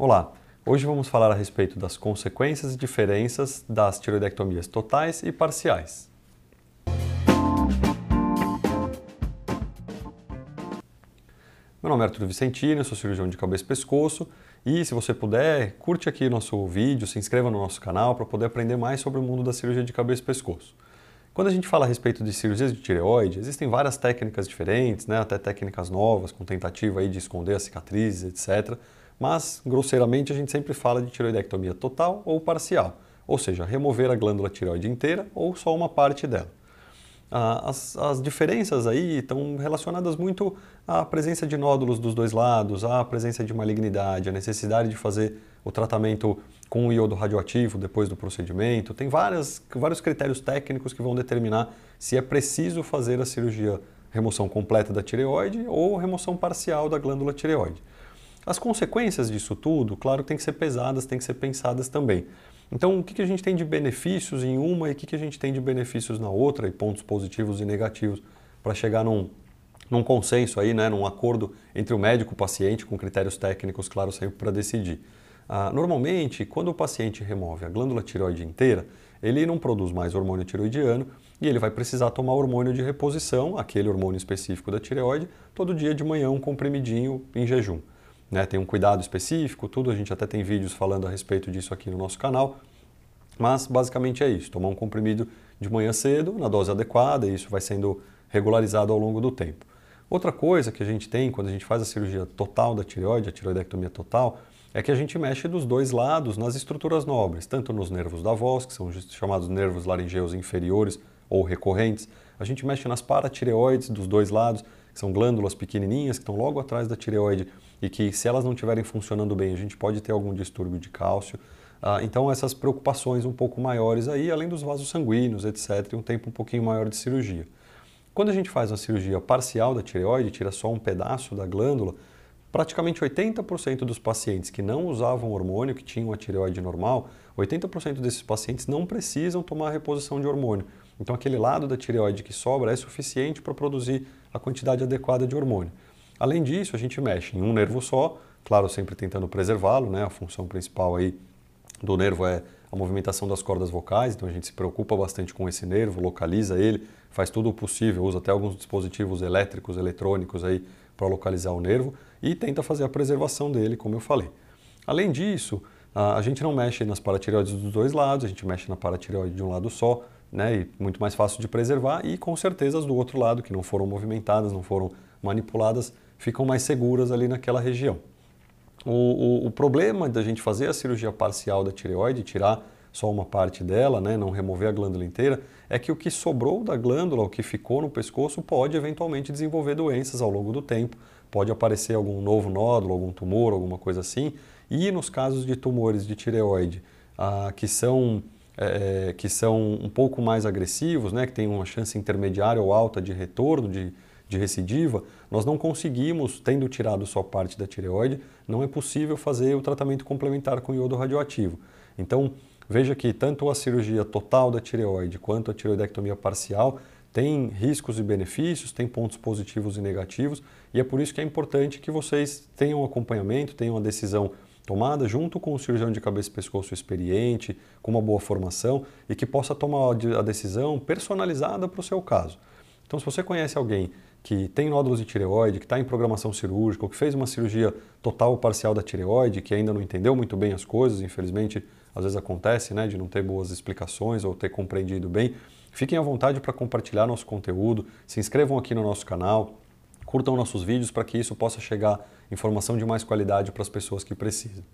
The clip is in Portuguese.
Olá, hoje vamos falar a respeito das consequências e diferenças das tiroidectomias totais e parciais. Meu nome é Arthur Vicentino, sou cirurgião de cabeça e pescoço e se você puder, curte aqui nosso vídeo, se inscreva no nosso canal para poder aprender mais sobre o mundo da cirurgia de cabeça e pescoço. Quando a gente fala a respeito de cirurgias de tireoide, existem várias técnicas diferentes, né, até técnicas novas, com tentativa aí de esconder as cicatrizes, etc mas grosseiramente a gente sempre fala de tiroidectomia total ou parcial, ou seja, remover a glândula tireoide inteira ou só uma parte dela. Ah, as, as, diferenças aí estão relacionadas muito à presença de nódulos dos dois lados, à presença de malignidade, à necessidade de fazer o tratamento com o iodo radioativo depois do procedimento. Tem várias, vários critérios técnicos que vão determinar se é preciso fazer a cirurgia remoção completa da tireoide ou remoção parcial da glândula tireoide. As consequências disso tudo, claro, tem que ser pesadas, tem que ser pensadas também. Então, o que, a gente tem de benefícios em uma e o que, a gente tem de benefícios na outra, e pontos positivos e negativos, para chegar num, num consenso aí, né, num acordo entre o médico e o paciente, com critérios técnicos, claro, sempre para decidir. Ah, normalmente, quando o paciente remove a glândula tireoide inteira, ele não produz mais hormônio tiroidiano e ele vai precisar tomar hormônio de reposição, aquele hormônio específico da tireoide, todo dia de manhã, um comprimidinho em jejum né, tem um cuidado específico, tudo, a gente até tem vídeos falando a respeito disso aqui no nosso canal, mas basicamente é isso, tomar um comprimido de manhã cedo, na dose adequada, e isso vai sendo regularizado ao longo do tempo. Outra coisa que a gente tem quando a gente faz a cirurgia total da tireoide, a tiroidectomia total, é que a gente mexe dos dois lados nas estruturas nobres, tanto nos nervos da voz, que são chamados nervos laringeus inferiores ou recorrentes, a gente mexe nas paratireoides dos dois lados, que são glândulas pequenininhas que estão logo atrás da tireoide e que, se elas não estiverem funcionando bem, a gente pode ter algum distúrbio de cálcio. Ah, então, essas preocupações um pouco maiores aí, além dos vasos sanguíneos, etc., e um tempo um pouquinho maior de cirurgia. Quando a gente faz uma cirurgia parcial da tireoide, tira só um pedaço da glândula, praticamente 80% dos pacientes que não usavam hormônio, que tinham a tireoide normal, 80% desses pacientes não precisam tomar reposição de hormônio. Então, aquele lado da tireoide que sobra é suficiente para produzir a quantidade adequada de hormônio. Além disso, a gente mexe em um nervo só, claro, sempre tentando preservá-lo, né? A função principal aí do nervo é a movimentação das cordas vocais, então a gente se preocupa bastante com esse nervo, localiza ele, faz tudo o possível, usa até alguns dispositivos elétricos, eletrônicos aí para localizar o nervo e tenta fazer a preservação dele, como eu falei. Além disso, a gente não mexe nas paratireoides dos dois lados, a gente mexe na paratireoide de um lado só, né, e muito mais fácil de preservar, e com certeza as do outro lado, que não foram movimentadas, não foram manipuladas, ficam mais seguras ali naquela região. O, o, o problema da gente fazer a cirurgia parcial da tireoide, tirar só uma parte dela, né, não remover a glândula inteira, é que o que sobrou da glândula, o que ficou no pescoço, pode eventualmente desenvolver doenças ao longo do tempo, pode aparecer algum novo nódulo, algum tumor, alguma coisa assim, e nos casos de tumores de tireoide ah, que são é, que são um pouco mais agressivos, né, que têm uma chance intermediária ou alta de retorno, de, de recidiva, nós não conseguimos, tendo tirado só parte da tireoide, não é possível fazer o tratamento complementar com iodo radioativo. Então, veja que tanto a cirurgia total da tireoide quanto a tireoidectomia parcial tem riscos e benefícios, tem pontos positivos e negativos, e é por isso que é importante que vocês tenham acompanhamento, tenham a decisão tomada junto com um cirurgião de cabeça e pescoço experiente, com uma boa formação e que possa tomar a decisão personalizada para o seu caso. Então, se você conhece alguém que tem nódulos de tireoide, que está em programação cirúrgica, ou que fez uma cirurgia total ou parcial da tireoide, que ainda não entendeu muito bem as coisas, infelizmente, às vezes acontece, né, de não ter boas explicações ou ter compreendido bem, fiquem à vontade para compartilhar nosso conteúdo, se inscrevam aqui no nosso canal, curtam nossos vídeos para que isso possa chegar informação de mais qualidade para as pessoas que precisam.